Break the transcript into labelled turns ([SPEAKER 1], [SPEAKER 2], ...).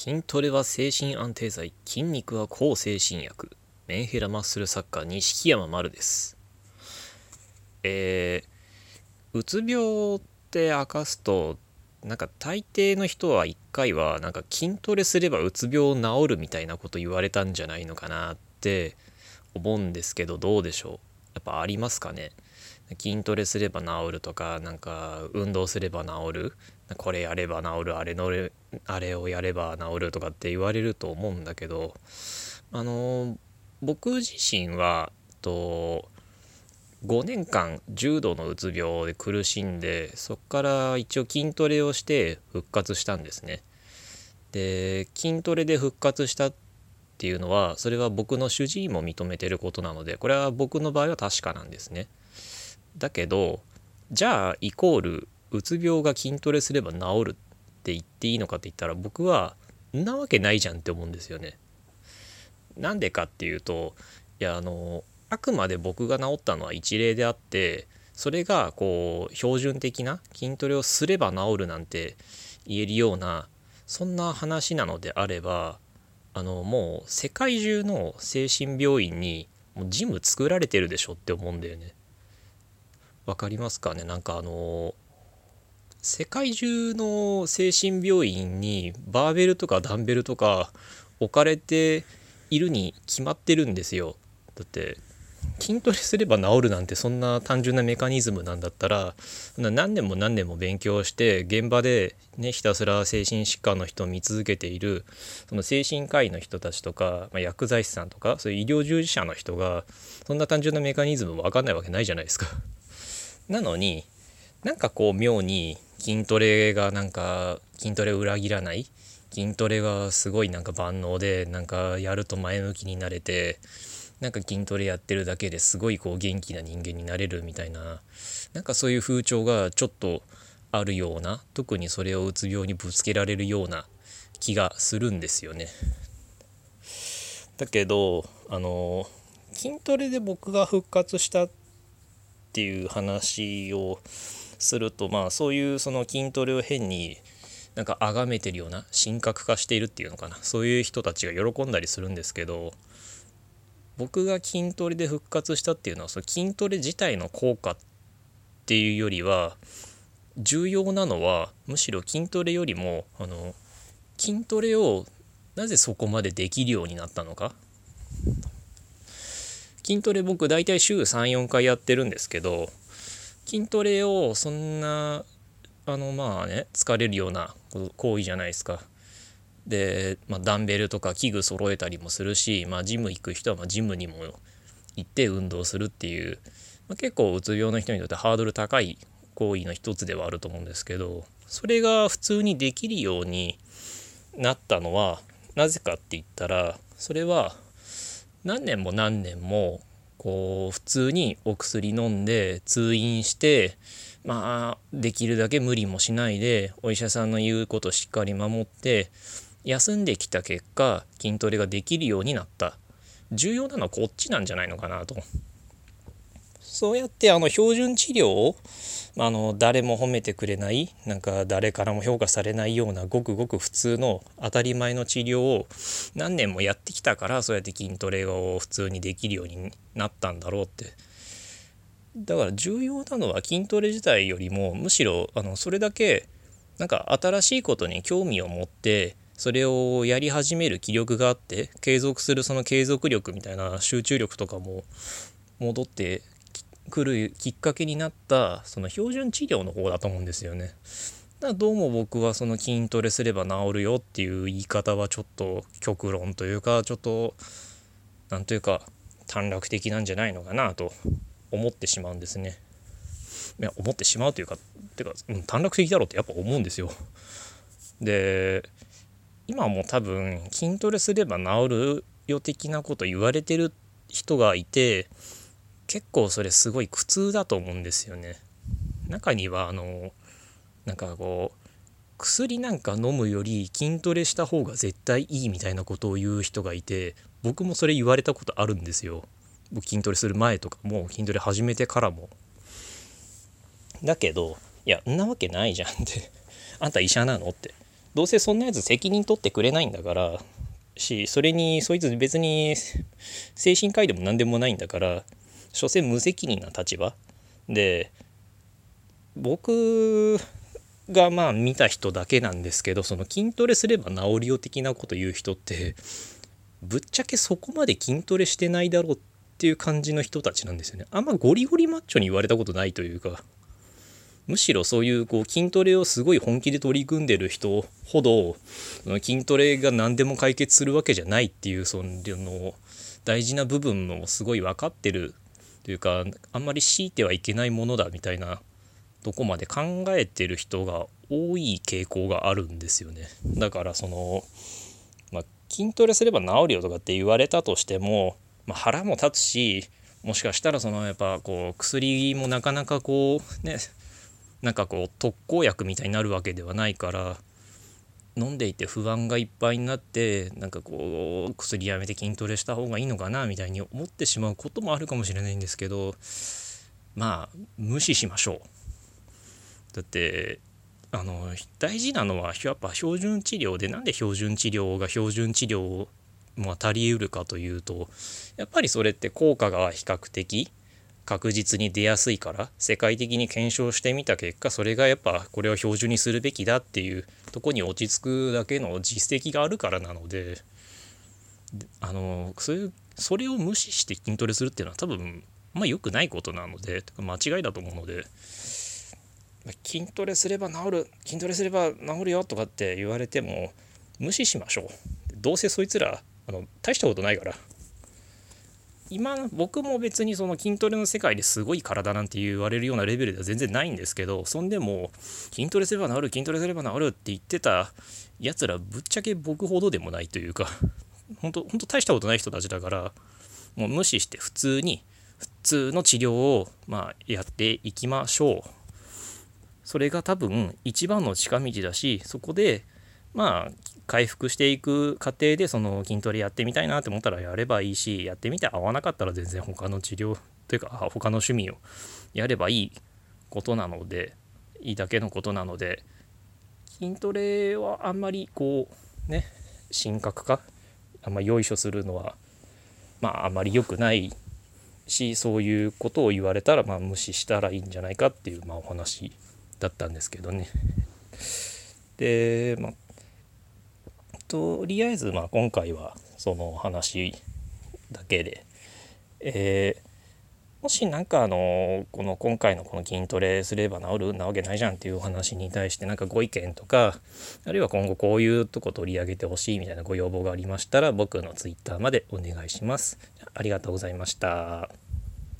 [SPEAKER 1] 筋トレは精神安定剤筋肉は抗精神薬。メンヘラマッスル作家錦山丸です。えー、うつ病って明かすとなんか大抵の人は一回はなんか筋トレすればうつ病治るみたいなこと言われたんじゃないのかなって思うんですけどどうでしょう？やっぱありますかね？筋トレすれば治るとかなんか運動すれば治るこれやれば治るあれのあれをやれば治るとかって言われると思うんだけどあの僕自身はと5年間重度のうつ病で苦しんでそこから一応筋トレをして復活したんですね。で筋トレで復活したっていうのはそれは僕の主治医も認めてることなのでこれは僕の場合は確かなんですね。だけどじゃあイコールうつ病が筋トレすれば治るって言っていいのかって言ったら僕はんなわけないじゃんって思うんですよね。なんでかっていうといやあのあくまで僕が治ったのは一例であってそれがこう標準的な筋トレをすれば治るなんて言えるようなそんな話なのであればあのもう世界中の精神病院にもうジム作られてるでしょって思うんだよね。分かりますかね？なんかあの世界中の精神病院にバーベルとかダンベルとか置かれているに決まってるんですよだって筋トレすれば治るなんてそんな単純なメカニズムなんだったら何年も何年も勉強して現場でねひたすら精神疾患の人を見続けているその精神科医の人たちとか、まあ、薬剤師さんとかそういう医療従事者の人がそんな単純なメカニズムも分かんないわけないじゃないですか。なのになんかこう妙に筋トレがなんか筋トレを裏切らない？筋トレがすごいなんか万能でなんかやると前向きになれてなんか筋トレやってるだけですごいこう元気な人間になれるみたいななんかそういう風潮がちょっとあるような特にそれをうつ病にぶつけられるような気がするんですよね。だけどあの筋トレで僕が復活したっていう話をするとまあそういうその筋トレを変になんか崇めてるような神格化しているっていうのかな。そういう人たちが喜んだりするんですけど僕が筋トレで復活したっていうのはその筋トレ自体の効果っていうよりは重要なのはむしろ筋トレよりもあの筋トレをなぜそこまでできるようになったのか。筋トレ僕大体週34回やってるんですけど筋トレをそんなあのまあね疲れるような行為じゃないですか。で、まあ、ダンベルとか器具揃えたりもするし、まあ、ジム行く人はまジムにも行って運動するっていう、まあ、結構うつ病の人にとってハードル高い行為の一つではあると思うんですけどそれが普通にできるようになったのはなぜかって言ったらそれは何年も何年もこう普通にお薬飲んで通院してまあできるだけ無理もしないでお医者さんの言うことしっかり守って休んできた結果筋トレができるようになった。重要なのはこっちなんじゃないのかなと。そうやってあの標準治療をあの誰も褒めてくれないなんか誰からも評価されないようなごくごく普通の当たり前の治療を何年もやってきたからそうやって筋トレを普通にできるようになったんだろうって。だから重要なのは筋トレ自体よりもむしろあのそれだけなんか新しいことに興味を持ってそれをやり始める気力があって継続するその継続力みたいな集中力とかも戻ってくるきっかけになったその標準治療の方だと思うんですよね。だどうも僕はその筋トレすれば治るよっていう言い方はちょっと極論というかちょっと何というか短絡的なんじゃないのかなと思ってしまうんですね。いや思ってしまうというかてか、うん、短絡的だろうってやっぱ思うんですよ。で今も多分筋トレすれば治るよ的なこと言われてる人がいて結構それすごい苦痛だと思うんですよね。中にはあのなんかこう薬なんか飲むより筋トレした方が絶対いいみたいなことを言う人がいて僕もそれ言われたことあるんですよ。僕筋トレする前とかも筋トレ始めてからも。だけどいやんなわけないじゃんって あんた医者なのってどうせそんなやつ責任取ってくれないんだからしそれにそいつ別に精神科医でも何でもないんだから所詮無責任な立場。で僕がまあ見た人だけなんですけどその筋トレすれば治るよ的なこと言う人ってぶっちゃけそこまで筋トレしてないだろうっていう感じの人たちなんですよね。あんまゴリゴリマッチョに言われたことないというかむしろそういうこう筋トレをすごい本気で取り組んでる人ほど筋トレが何でも解決するわけじゃないっていうその大事な部分もすごい分かってるというかあんまり強いてはいけないものだみたいなとこまで考えてる人が多い傾向があるんですよね。だからその、まあ、筋トレすれば治るよとかって言われたとしても、まあ、腹も立つしもしかしたらそのやっぱこう薬もなかなかこうねなんかこう特効薬みたいになるわけではないから飲んでいて不安がいっぱいになってなんかこう薬やめて筋トレした方がいいのかなみたいに思ってしまうこともあるかもしれないんですけどまあ無視しましょう。だってあの大事なのはやっぱ標準治療でなんで標準治療が標準治療も足りうるかというとやっぱりそれって効果が比較的確実に出やすいから世界的に検証してみた結果それがやっぱこれを標準にするべきだっていうとこに落ち着くだけの実績があるからなのであのそういうそれを無視して筋トレするっていうのは多分まあ良くないことなので間違いだと思うので筋トレすれば治る筋トレすれば治るよとかって言われても無視しましょう。どうせそいつらあの大したことないから今僕も別にその筋トレの世界ですごい体なんて言われるようなレベルでは全然ないんですけどそんでも筋トレすれば治る筋トレすれば治るって言ってたやつらぶっちゃけ僕ほどでもないというか 本当本当大したことない人たちだからもう無視して普通に普通の治療をまあやっていきましょう。それが多分一番の近道だしそこでまあ回復していく過程でその筋トレやってみたいなって思ったらやればいいしやってみて合わなかったら全然他の治療というか他の趣味をやればいいことなのでいいだけのことなので筋トレはあんまりこうね神格化あんまりよいしょするのはまああんまり良くないしそういうことを言われたらまあ無視したらいいんじゃないかっていうまあお話だったんですけどね。で、まあ、とりあえずまあ今回はその話だけで、えー、もし何かあのこの今回のこの筋トレすれば治るなわけないじゃんっていうお話に対して何かご意見とかあるいは今後こういうとこ取り上げてほしいみたいなご要望がありましたら僕の Twitter までお願いします。ありがとうございました。